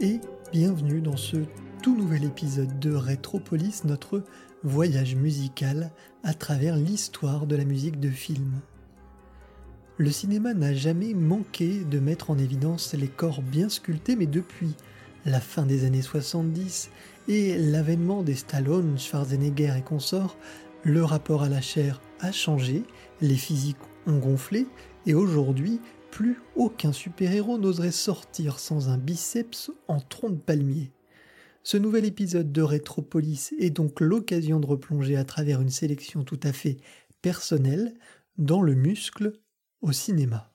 et bienvenue dans ce tout nouvel épisode de Retropolis, notre voyage musical à travers l'histoire de la musique de film. Le cinéma n'a jamais manqué de mettre en évidence les corps bien sculptés, mais depuis la fin des années 70 et l'avènement des Stallone, Schwarzenegger et consorts, le rapport à la chair a changé, les physiques ont gonflé, et aujourd'hui, plus aucun super-héros n'oserait sortir sans un biceps en tronc de palmier. Ce nouvel épisode de Retropolis est donc l'occasion de replonger à travers une sélection tout à fait personnelle dans le muscle au cinéma.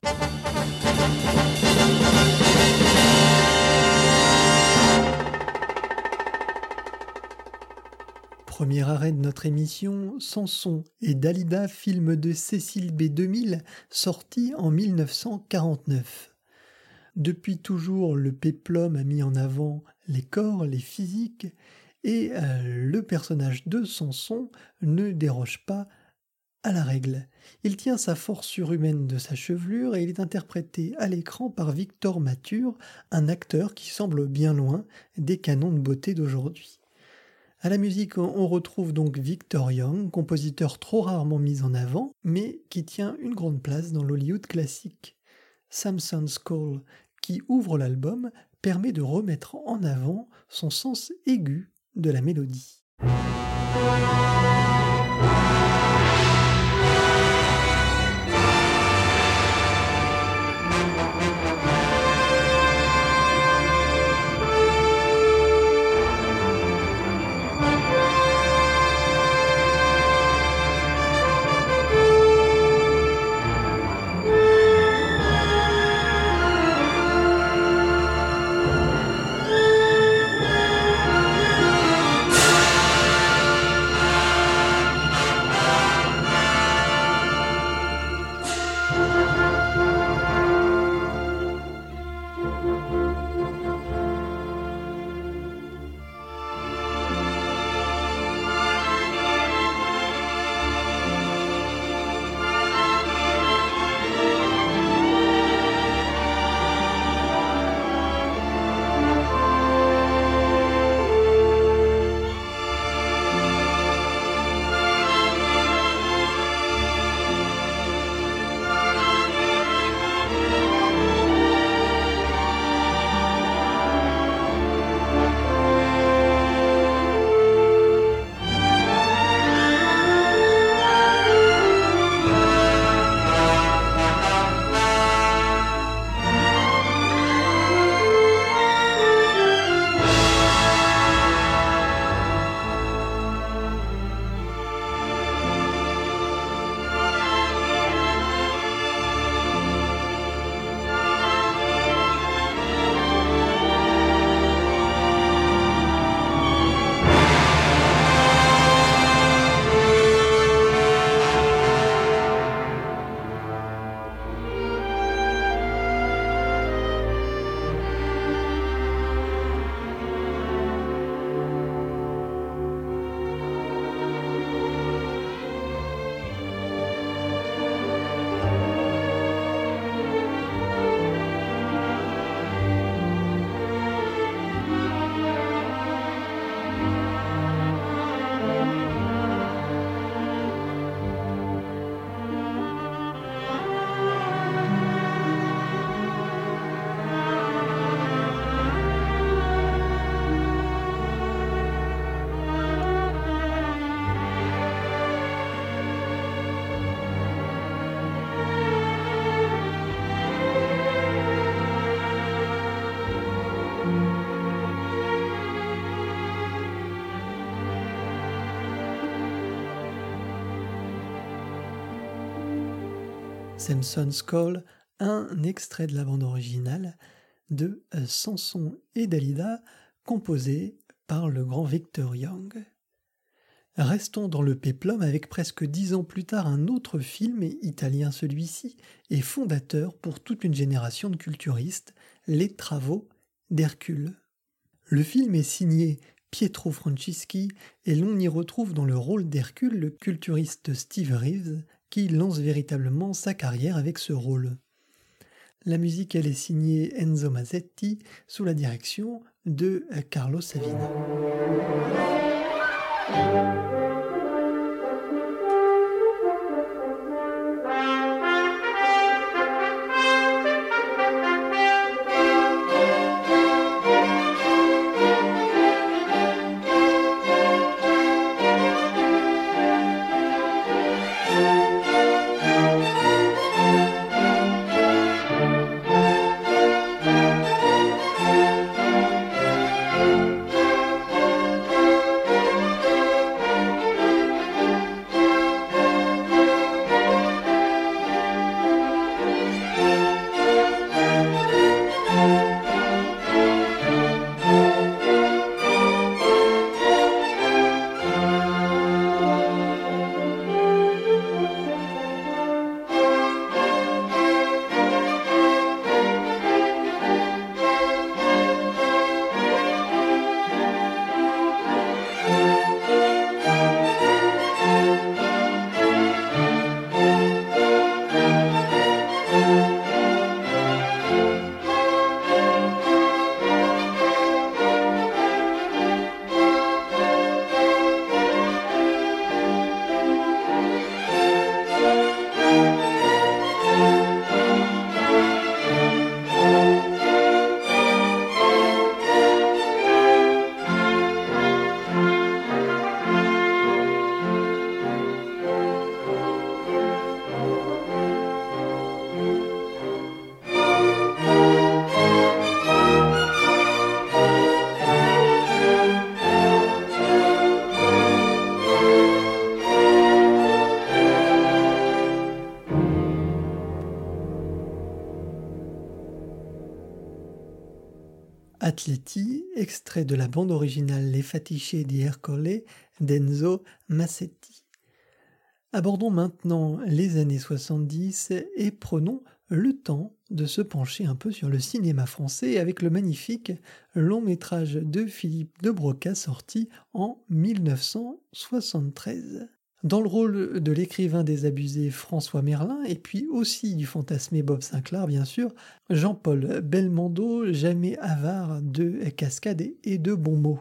Premier arrêt de notre émission, Samson et Dalida, film de Cécile B. 2000, sorti en 1949. Depuis toujours, le péplum a mis en avant les corps, les physiques, et euh, le personnage de Samson ne déroge pas à la règle. Il tient sa force surhumaine de sa chevelure et il est interprété à l'écran par Victor Mature, un acteur qui semble bien loin des canons de beauté d'aujourd'hui. À la musique, on retrouve donc Victor Young, compositeur trop rarement mis en avant, mais qui tient une grande place dans l'Hollywood classique. Samson's Call, qui ouvre l'album, permet de remettre en avant son sens aigu de la mélodie. Samson's Call, un extrait de la bande originale de euh, Samson et Dalida, composé par le grand Victor Young. Restons dans le péplum avec presque dix ans plus tard un autre film, italien celui-ci, et fondateur pour toute une génération de culturistes, Les Travaux d'Hercule. Le film est signé Pietro Francischi et l'on y retrouve dans le rôle d'Hercule le culturiste Steve Reeves, lance véritablement sa carrière avec ce rôle. La musique, elle est signée Enzo Mazzetti sous la direction de Carlos Savina. Extrait de la bande originale Les Fatichés di Ercole d'Enzo Massetti. Abordons maintenant les années 70 et prenons le temps de se pencher un peu sur le cinéma français avec le magnifique long métrage de Philippe de Broca sorti en 1973. Dans le rôle de l'écrivain désabusé François Merlin, et puis aussi du fantasmé Bob Sinclair, bien sûr, Jean-Paul Belmondo, jamais avare de cascades et de bons mots.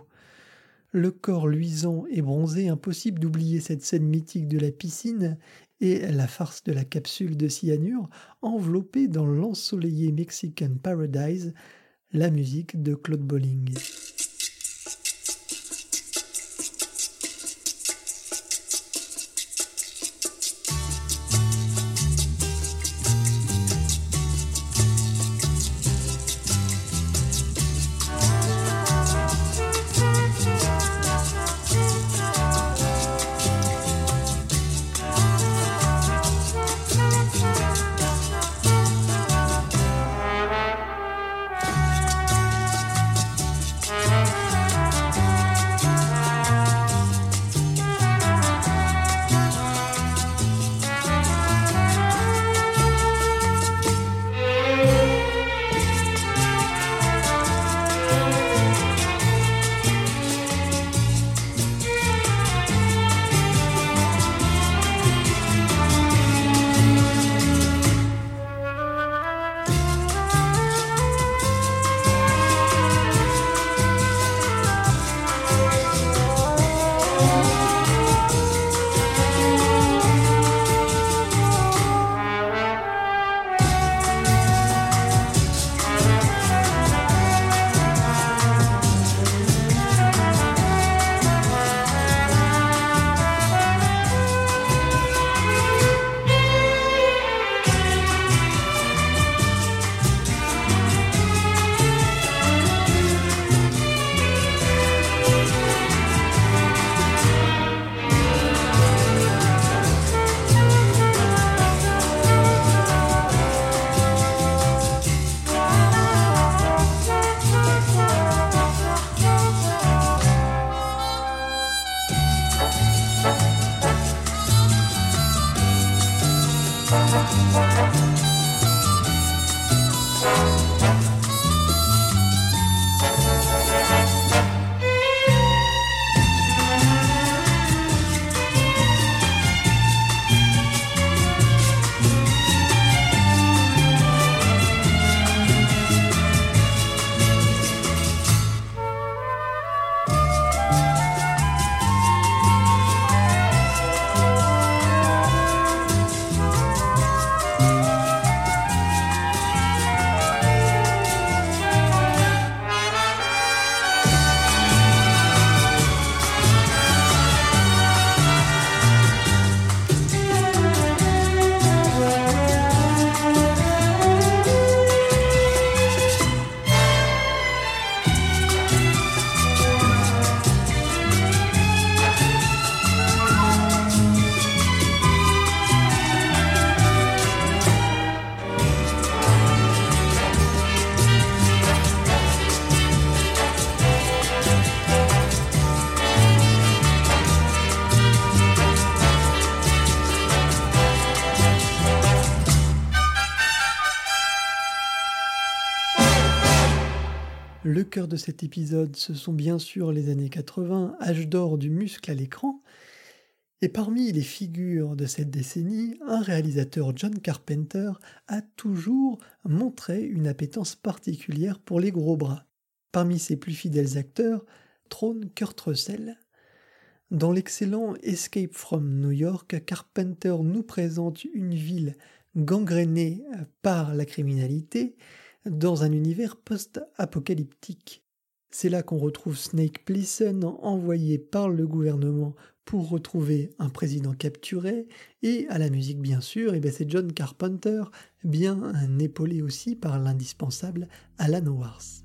Le corps luisant et bronzé, impossible d'oublier cette scène mythique de la piscine et la farce de la capsule de cyanure, enveloppée dans l'ensoleillé Mexican Paradise, la musique de Claude Bolling. Le cœur de cet épisode, ce sont bien sûr les années 80, âge d'or du muscle à l'écran. Et parmi les figures de cette décennie, un réalisateur John Carpenter a toujours montré une appétence particulière pour les gros bras. Parmi ses plus fidèles acteurs trône Kurt Russell. Dans l'excellent Escape from New York, Carpenter nous présente une ville gangrénée par la criminalité, dans un univers post-apocalyptique. C'est là qu'on retrouve Snake Plissken envoyé par le gouvernement pour retrouver un président capturé, et à la musique bien sûr, ben, c'est John Carpenter, bien épaulé aussi par l'indispensable Alan Wars.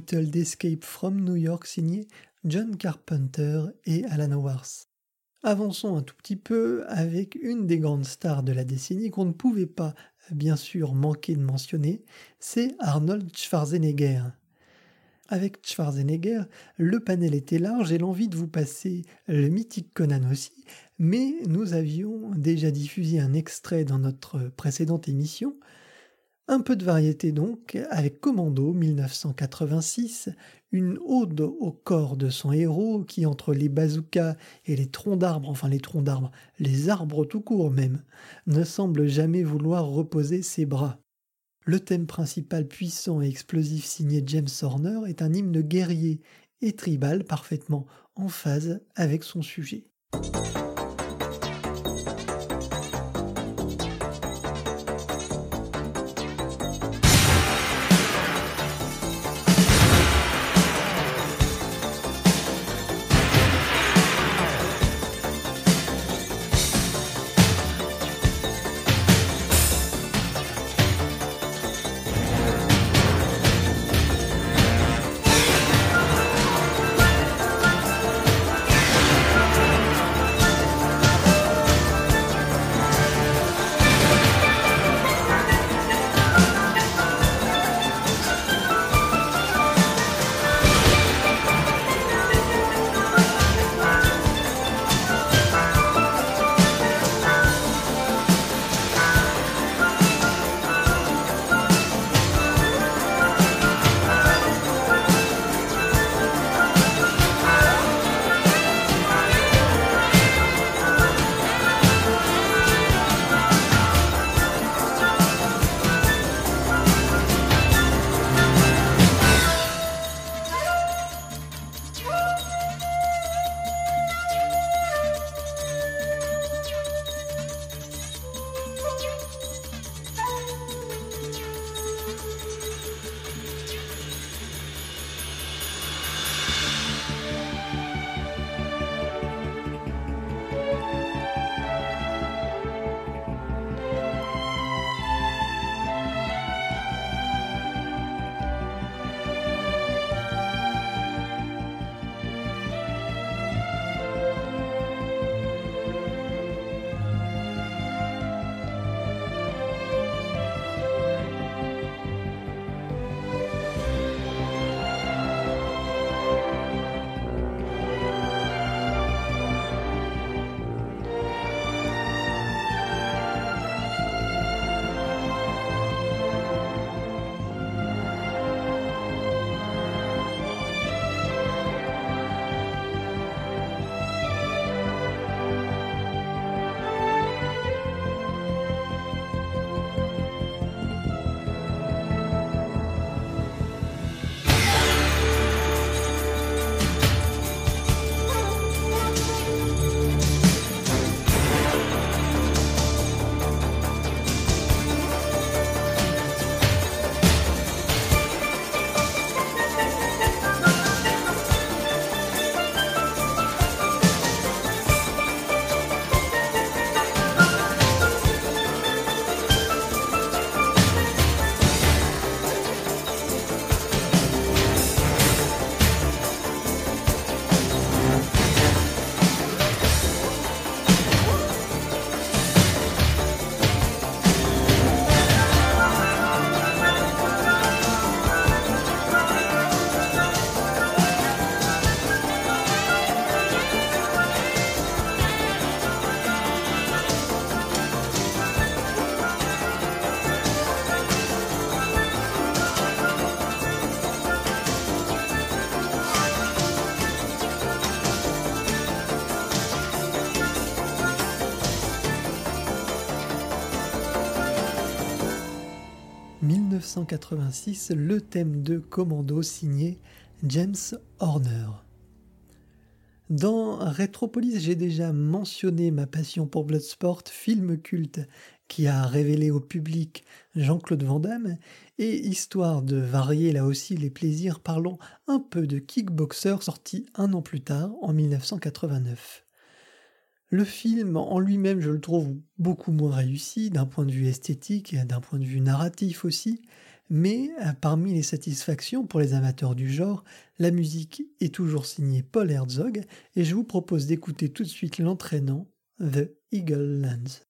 d'Escape from New York signé John Carpenter et Alan Wars. Avançons un tout petit peu avec une des grandes stars de la décennie qu'on ne pouvait pas bien sûr manquer de mentionner, c'est Arnold Schwarzenegger. Avec Schwarzenegger, le panel était large et l'envie de vous passer le mythique Conan aussi, mais nous avions déjà diffusé un extrait dans notre précédente émission Un peu de variété donc, avec Commando 1986, une ode au corps de son héros qui, entre les bazookas et les troncs d'arbres, enfin les troncs d'arbres, les arbres tout court même, ne semble jamais vouloir reposer ses bras. Le thème principal puissant et explosif signé James Horner est un hymne guerrier et tribal parfaitement en phase avec son sujet. 1986 le thème de Commando signé James Horner. Dans Retropolis, j'ai déjà mentionné ma passion pour Bloodsport, film culte qui a révélé au public Jean-Claude Van Damme, et histoire de varier là aussi les plaisirs, parlons un peu de Kickboxer sorti un an plus tard, en 1989. Le film en lui-même, je le trouve beaucoup moins réussi d'un point de vue esthétique, d'un point de vue narratif aussi, mais euh, parmi les satisfactions pour les amateurs du genre, la musique est toujours signée Paul Herzog et je vous propose d'écouter tout de suite l'entraînant The Eagle Lands.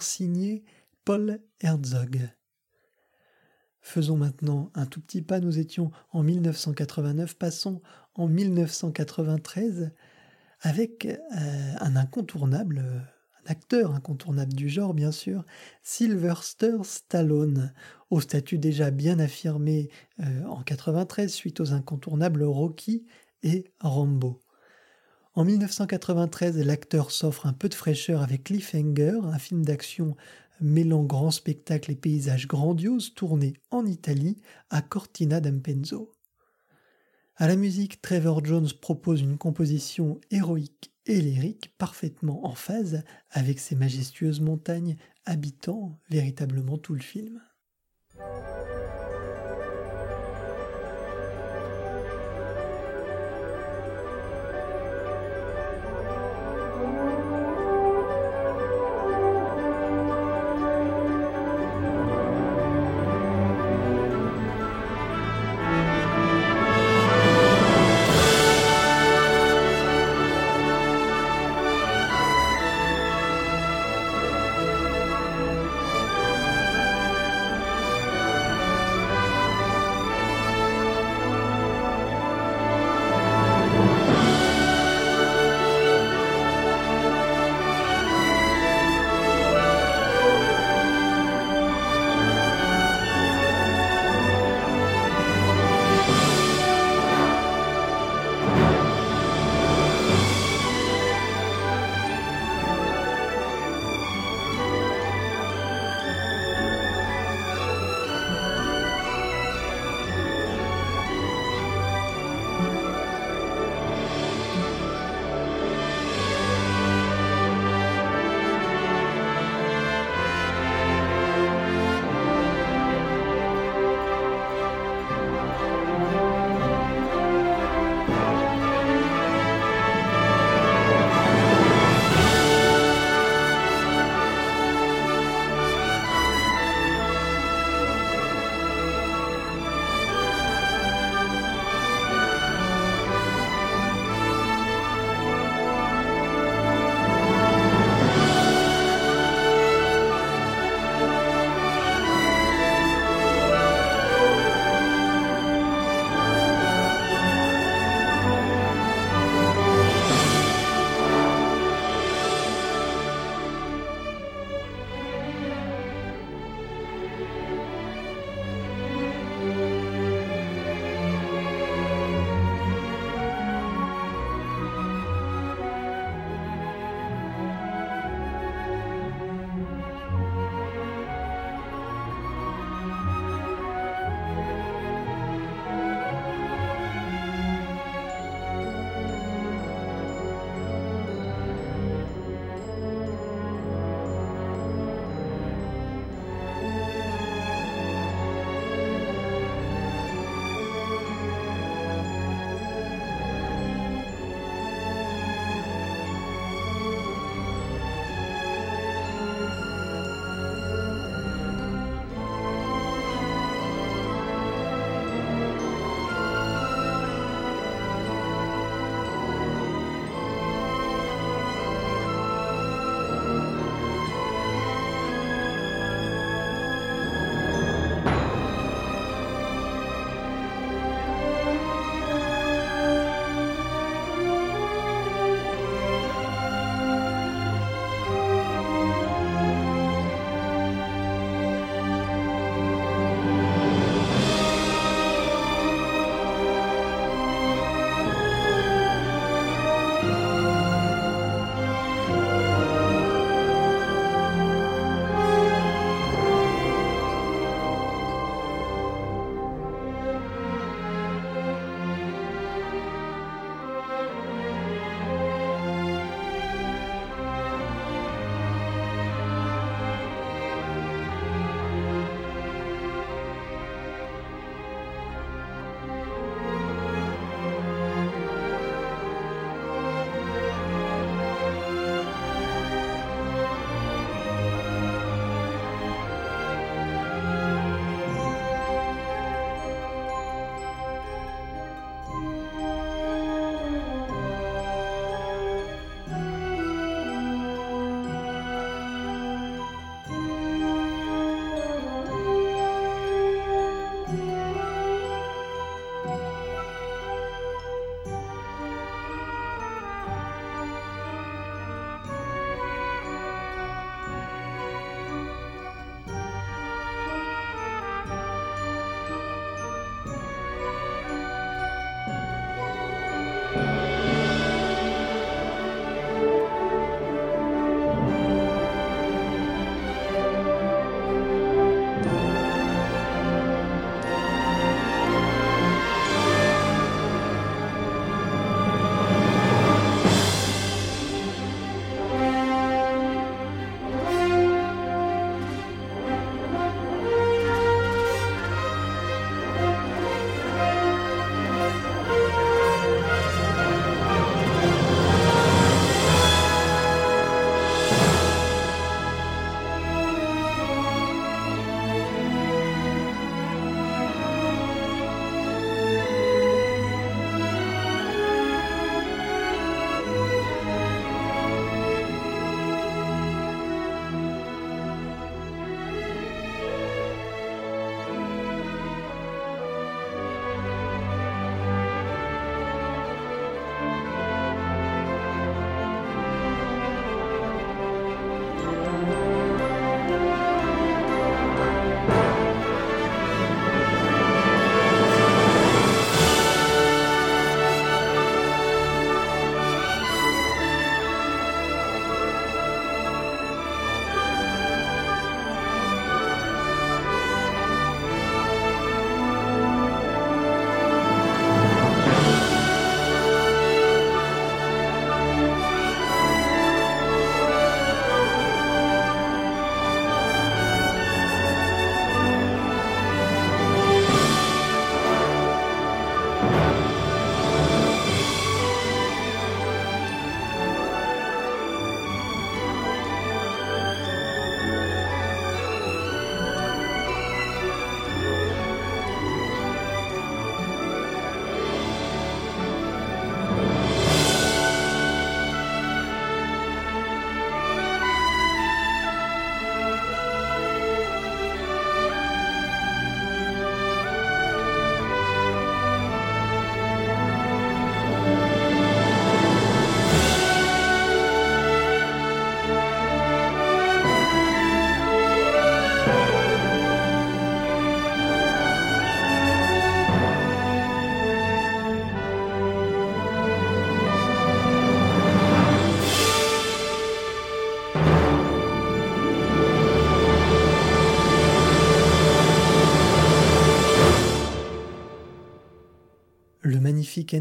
Signé Paul Herzog. Faisons maintenant un tout petit pas, nous étions en 1989, passons en 1993 avec euh, un incontournable, un acteur incontournable du genre bien sûr, Sylvester Stallone, au statut déjà bien affirmé euh, en 93 suite aux incontournables Rocky et Rambo. En 1993, l'acteur s'offre un peu de fraîcheur avec Cliffhanger, un film d'action mêlant grand spectacle et paysages grandioses tourné en Italie à Cortina d'Ampezzo. À la musique, Trevor Jones propose une composition héroïque et lyrique parfaitement en phase avec ces majestueuses montagnes habitant véritablement tout le film.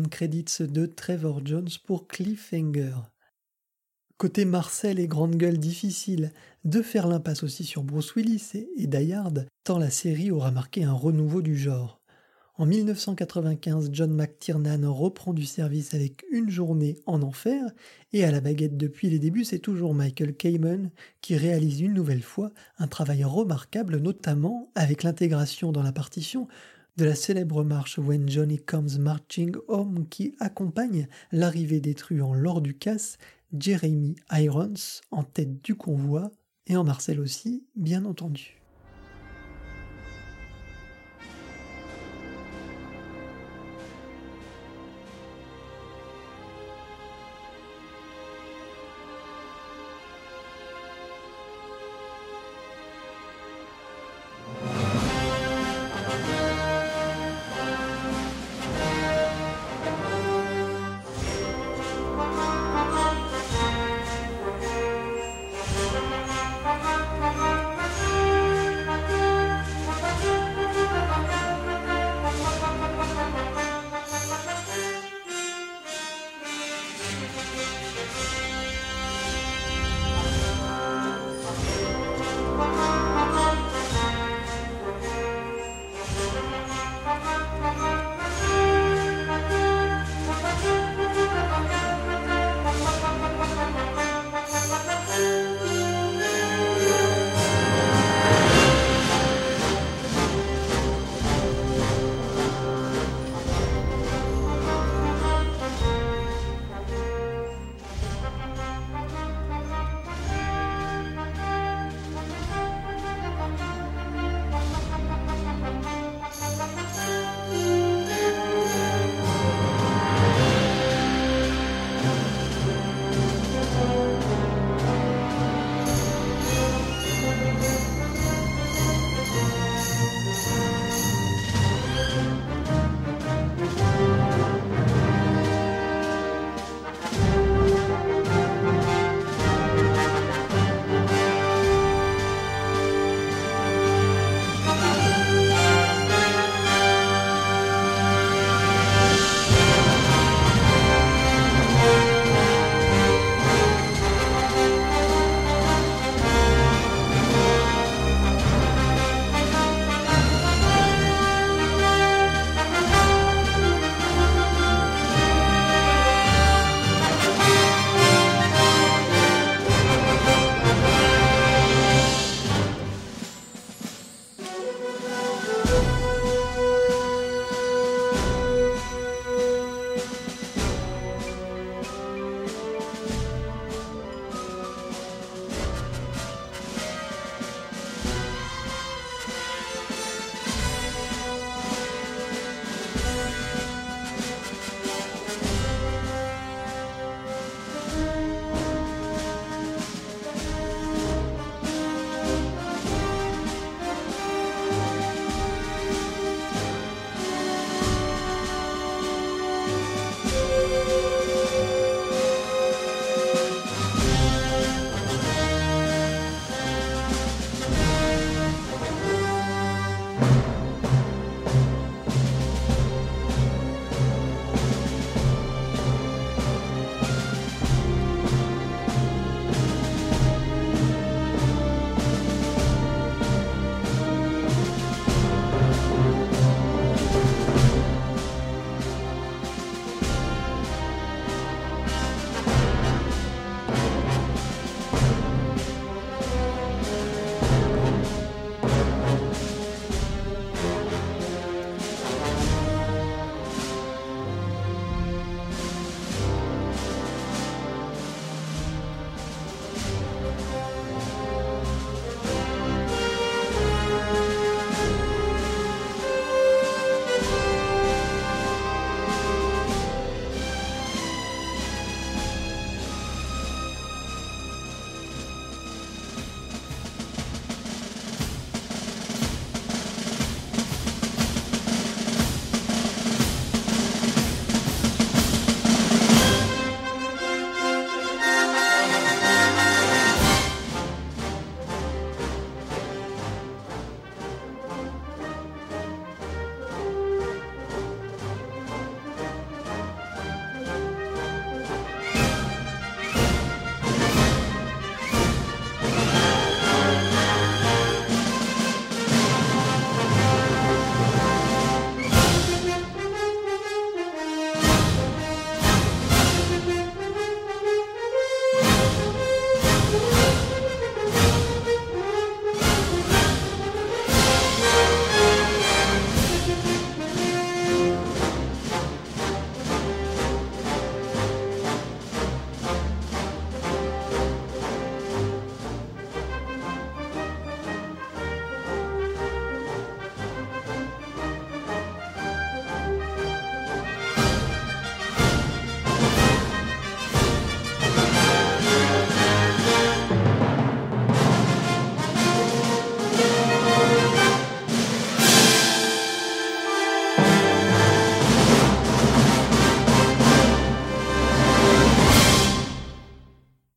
Credits de Trevor Jones pour Cliffhanger. Côté Marcel et grande gueule difficile, de faire l'impasse aussi sur Bruce Willis et, Die tant la série aura marqué un renouveau du genre. En 1995, John McTiernan reprend du service avec Une journée en enfer, et à la baguette depuis les débuts, c'est toujours Michael Kamen qui réalise une nouvelle fois un travail remarquable, notamment avec l'intégration dans la partition de la célèbre marche When Johnny Comes Marching Home qui accompagne l'arrivée des truands lors du casse, Jeremy Irons en tête du convoi, et en Marcel aussi, bien entendu.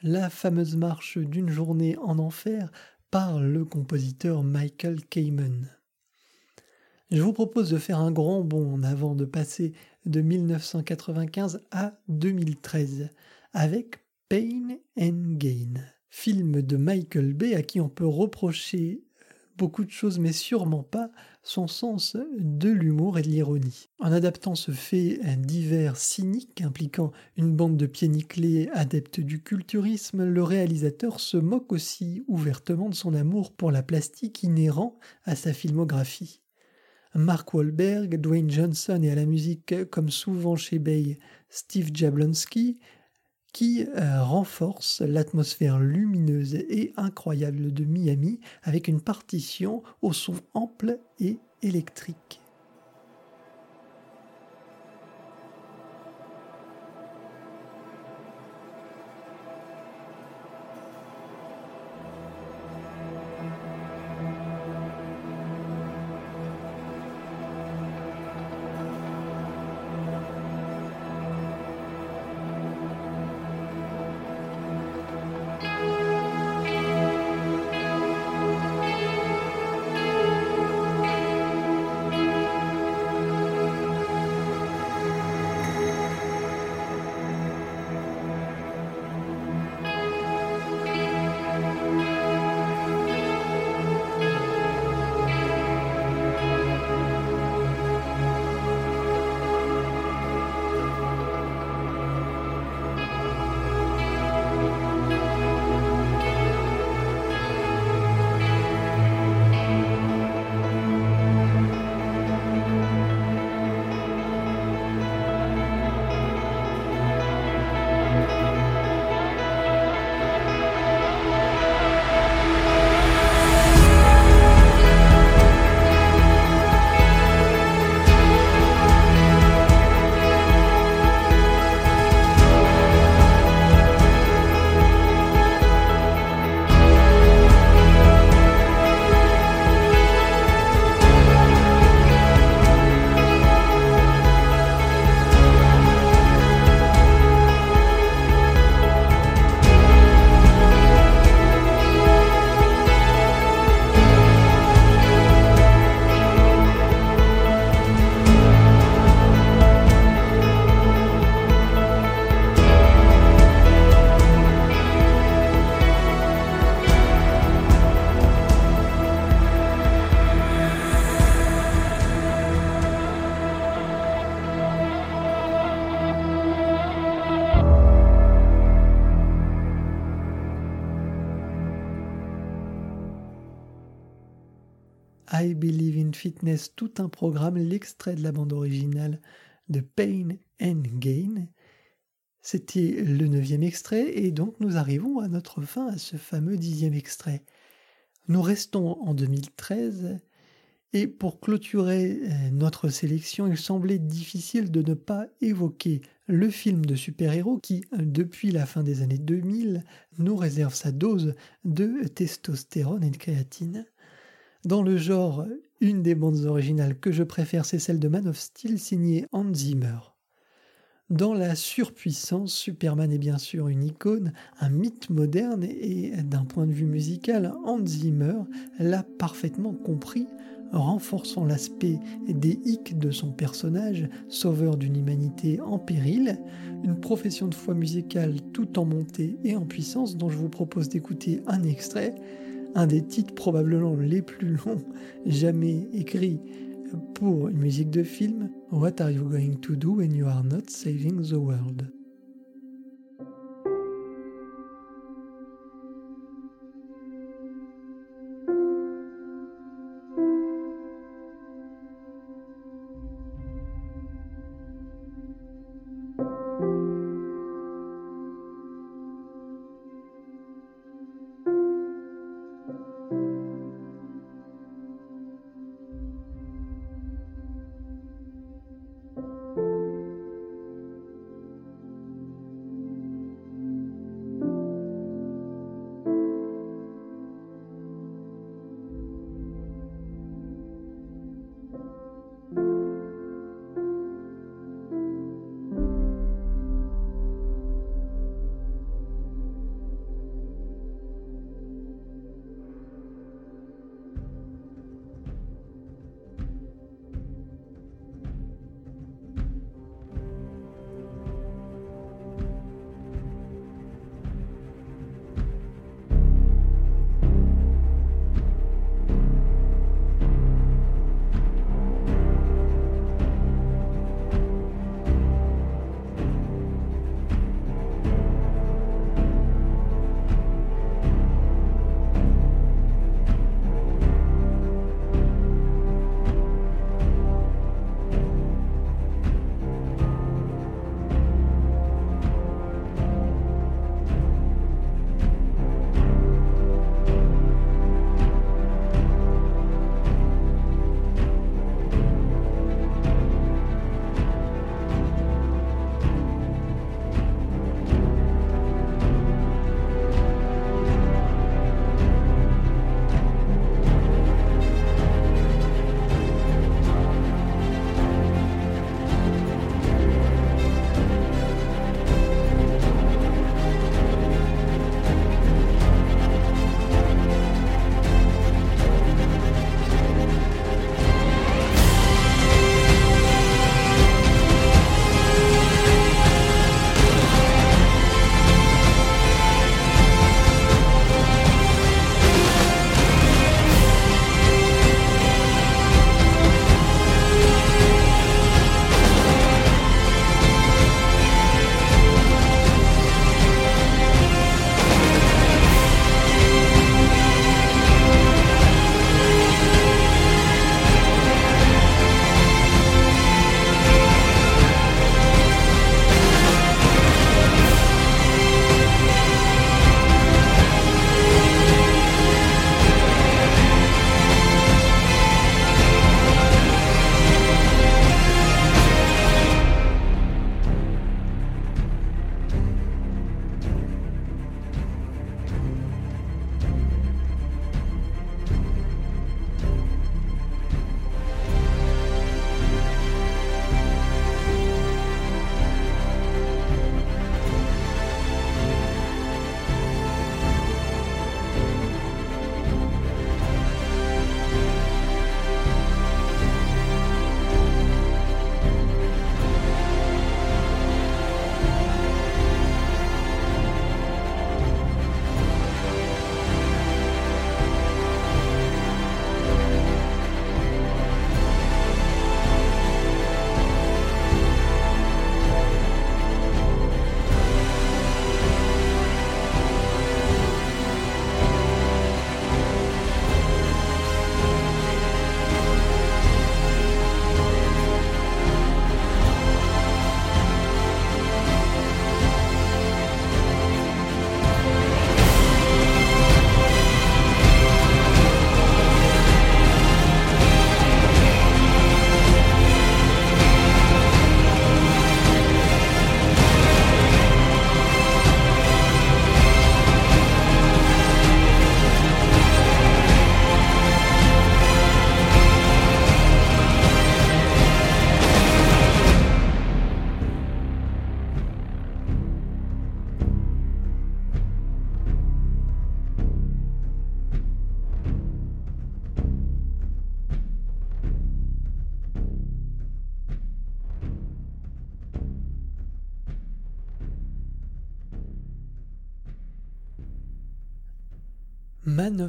La fameuse marche d'une journée en enfer par le compositeur Michael Kamen. Je vous propose de faire un grand bond en avant, de passer de 1995 à 2013 avec Pain and Gain, film de Michael Bay à qui on peut reprocher beaucoup de choses, mais sûrement pas son sens de l'humour et de l'ironie. En adaptant ce fait divers cynique impliquant une bande de pieds nickelés adeptes du culturisme, le réalisateur se moque aussi ouvertement de son amour pour la plastique inhérent à sa filmographie. Mark Wahlberg, Dwayne Johnson et à la musique, comme souvent chez Bay, Steve Jablonski, qui euh, renforce l'atmosphère lumineuse et incroyable de Miami avec une partition au son ample et électrique. Fitness, tout un programme, l'extrait de la bande originale de Pain and Gain. C'était le neuvième extrait et donc nous arrivons à notre fin, à ce fameux dixième extrait. Nous restons en 2013 et pour clôturer euh, notre sélection, il semblait difficile de ne pas évoquer le film de super-héros qui, depuis la fin des années 2000, nous réserve sa dose de testostérone et de créatine. Dans le genre, une des bandes originales que je préfère, c'est celle de Man of Steel signée Hans Zimmer. Dans la surpuissance, Superman est bien sûr une icône, un mythe moderne et d'un point de vue musical, Hans Zimmer l'a parfaitement compris, renforçant l'aspect des hicks de son personnage, sauveur d'une humanité en péril, une profession de foi musicale tout en montée et en puissance dont je vous propose d'écouter un extrait un des titres probablement les plus longs jamais écrits pour une musique de film, What are you going to do when you are not saving the world?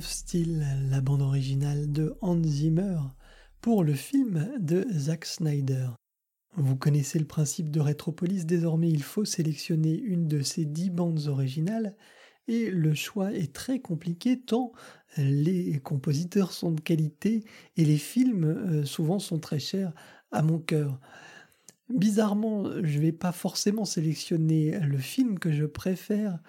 Of Steel, la bande originale de Hans Zimmer, pour le film de Zack Snyder. Vous connaissez le principe de Retropolis, désormais il faut sélectionner une de ces dix bandes originales, et le choix est très compliqué tant les compositeurs sont de qualité et les films euh, souvent sont très chers à mon cœur. Bizarrement, je ne vais pas forcément sélectionner le film que je préfère,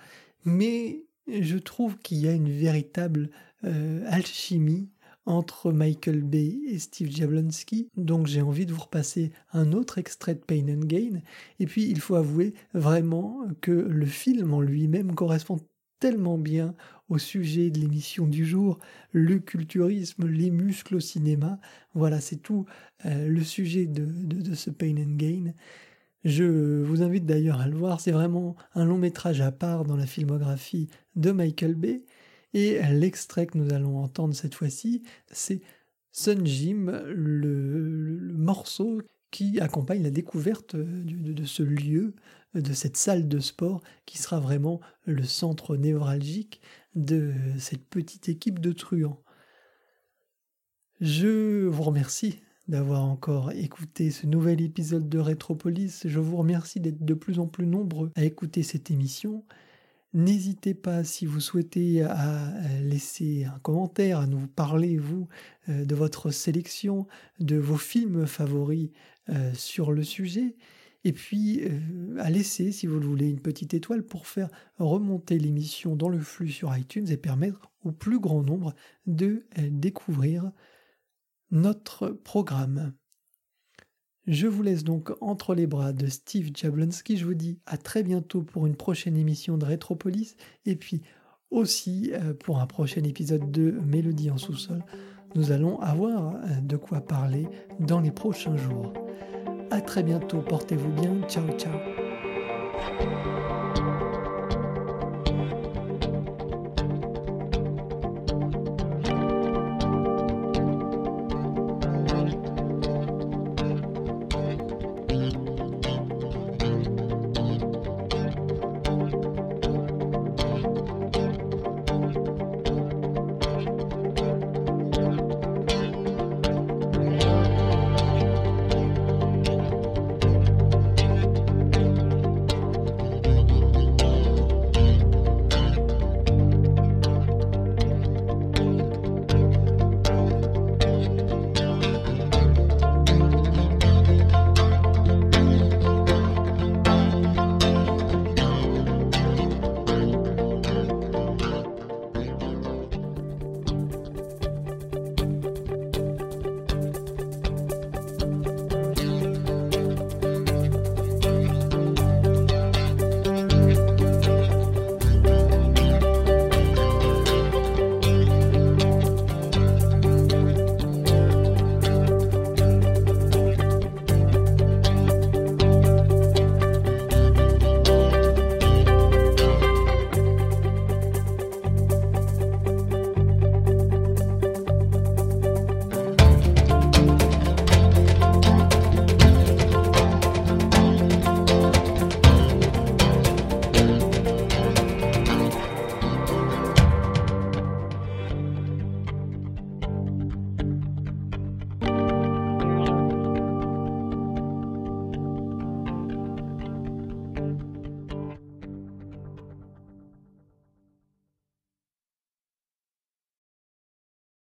mais je trouve qu'il y a une véritable euh, alchimie entre Michael Bay et Steve Jablonski. Donc j'ai envie de vous repasser un autre extrait de Pain and Gain. Et puis il faut avouer vraiment que le film en lui-même correspond tellement bien au sujet de l'émission du jour, le culturisme, les muscles au cinéma. Voilà, c'est tout euh, le sujet de, de, ce Pain and Gain. Je vous invite d'ailleurs à le voir, c'est vraiment un long métrage à part dans la filmographie de Michael Bay. Et l'extrait que nous allons entendre cette fois-ci, c'est Sun Jim, le, morceau qui accompagne la découverte de, ce lieu, de cette salle de sport, qui sera vraiment le centre névralgique de cette petite équipe de truands. Je vous remercie d'avoir encore écouté ce nouvel épisode de Rétropolis. Je vous remercie d'être de plus en plus nombreux à écouter cette émission. N'hésitez pas, si vous souhaitez, à laisser un commentaire, à nous parler, vous, euh, de votre sélection, de vos films favoris euh, sur le sujet. Et puis, euh, à laisser, si vous le voulez, une petite étoile pour faire remonter l'émission dans le flux sur iTunes et permettre au plus grand nombre de découvrir notre programme. Je vous laisse donc entre les bras de Steve Jablonski. Je vous dis à très bientôt pour une prochaine émission de Rétropolis et puis aussi euh, pour un prochain épisode de Mélodie en sous-sol. Nous allons avoir euh, de quoi parler dans les prochains jours. À très bientôt, portez-vous bien, ciao ciao.